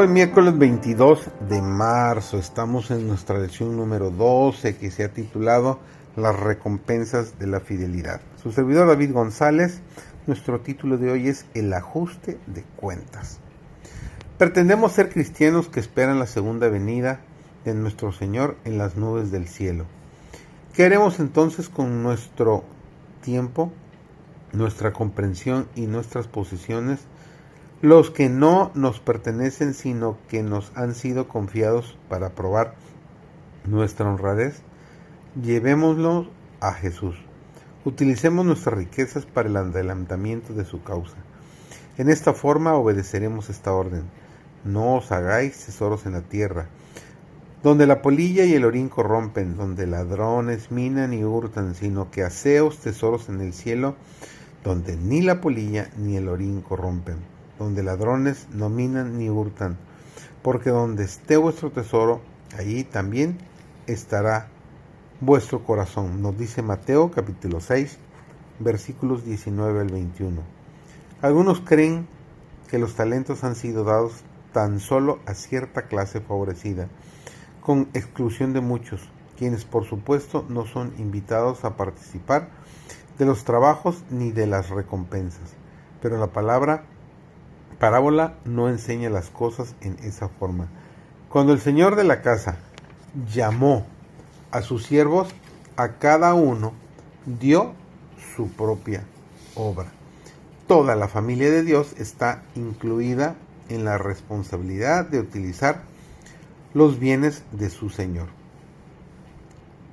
Hoy miércoles 22 de marzo estamos en nuestra lección número 12 que se ha titulado Las recompensas de la fidelidad. Su servidor David González, nuestro título de hoy es El ajuste de cuentas. Pretendemos ser cristianos que esperan la segunda venida de nuestro Señor en las nubes del cielo. ¿Qué haremos entonces con nuestro tiempo, nuestra comprensión y nuestras posiciones? Los que no nos pertenecen, sino que nos han sido confiados para probar nuestra honradez, llevémoslos a Jesús. Utilicemos nuestras riquezas para el adelantamiento de su causa. En esta forma obedeceremos esta orden. No os hagáis tesoros en la tierra, donde la polilla y el orín corrompen, donde ladrones minan y hurtan, sino que haceos tesoros en el cielo, donde ni la polilla ni el orín corrompen donde ladrones no minan ni hurtan, porque donde esté vuestro tesoro, allí también estará vuestro corazón. Nos dice Mateo capítulo 6, versículos 19 al 21. Algunos creen que los talentos han sido dados tan solo a cierta clase favorecida, con exclusión de muchos, quienes por supuesto no son invitados a participar de los trabajos ni de las recompensas. Pero la palabra parábola no enseña las cosas en esa forma. Cuando el señor de la casa llamó a sus siervos, a cada uno dio su propia obra. Toda la familia de Dios está incluida en la responsabilidad de utilizar los bienes de su Señor.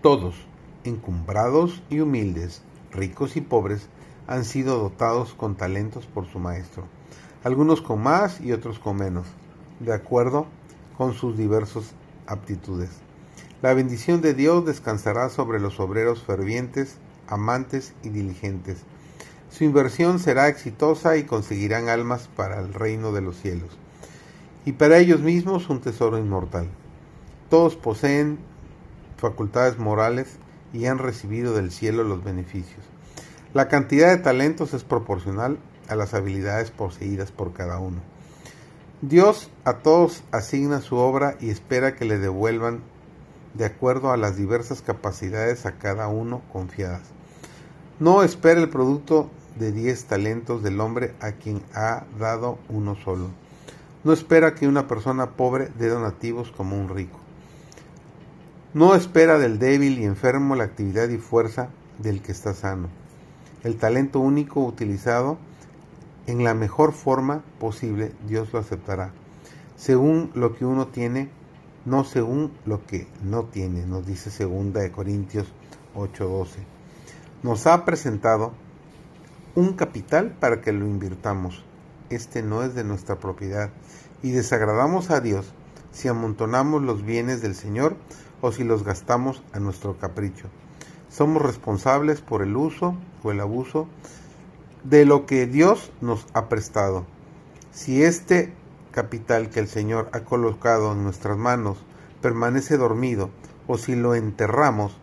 Todos, encumbrados y humildes, ricos y pobres, han sido dotados con talentos por su Maestro algunos con más y otros con menos, de acuerdo con sus diversas aptitudes. La bendición de Dios descansará sobre los obreros fervientes, amantes y diligentes. Su inversión será exitosa y conseguirán almas para el reino de los cielos, y para ellos mismos un tesoro inmortal. Todos poseen facultades morales y han recibido del cielo los beneficios. La cantidad de talentos es proporcional a las habilidades poseídas por cada uno. Dios a todos asigna su obra y espera que le devuelvan de acuerdo a las diversas capacidades a cada uno confiadas. No espera el producto de diez talentos del hombre a quien ha dado uno solo. No espera que una persona pobre dé donativos como un rico. No espera del débil y enfermo la actividad y fuerza del que está sano. El talento único utilizado en la mejor forma posible, Dios lo aceptará. Según lo que uno tiene, no según lo que no tiene, nos dice segunda de Corintios 8:12. Nos ha presentado un capital para que lo invirtamos. Este no es de nuestra propiedad y desagradamos a Dios si amontonamos los bienes del Señor o si los gastamos a nuestro capricho. Somos responsables por el uso o el abuso de lo que Dios nos ha prestado. Si este capital que el Señor ha colocado en nuestras manos permanece dormido o si lo enterramos,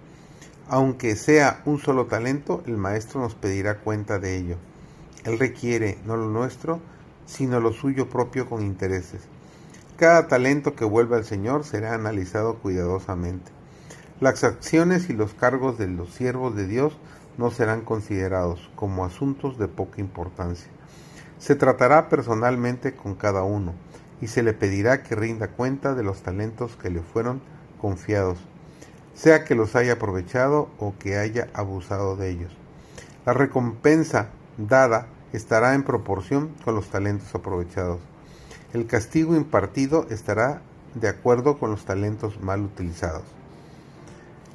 aunque sea un solo talento, el Maestro nos pedirá cuenta de ello. Él requiere no lo nuestro, sino lo suyo propio con intereses. Cada talento que vuelva al Señor será analizado cuidadosamente. Las acciones y los cargos de los siervos de Dios no serán considerados como asuntos de poca importancia. Se tratará personalmente con cada uno y se le pedirá que rinda cuenta de los talentos que le fueron confiados, sea que los haya aprovechado o que haya abusado de ellos. La recompensa dada estará en proporción con los talentos aprovechados. El castigo impartido estará de acuerdo con los talentos mal utilizados.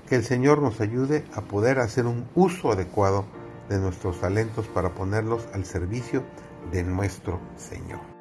Que el Señor nos ayude a poder hacer un uso adecuado de nuestros talentos para ponerlos al servicio de nuestro Señor.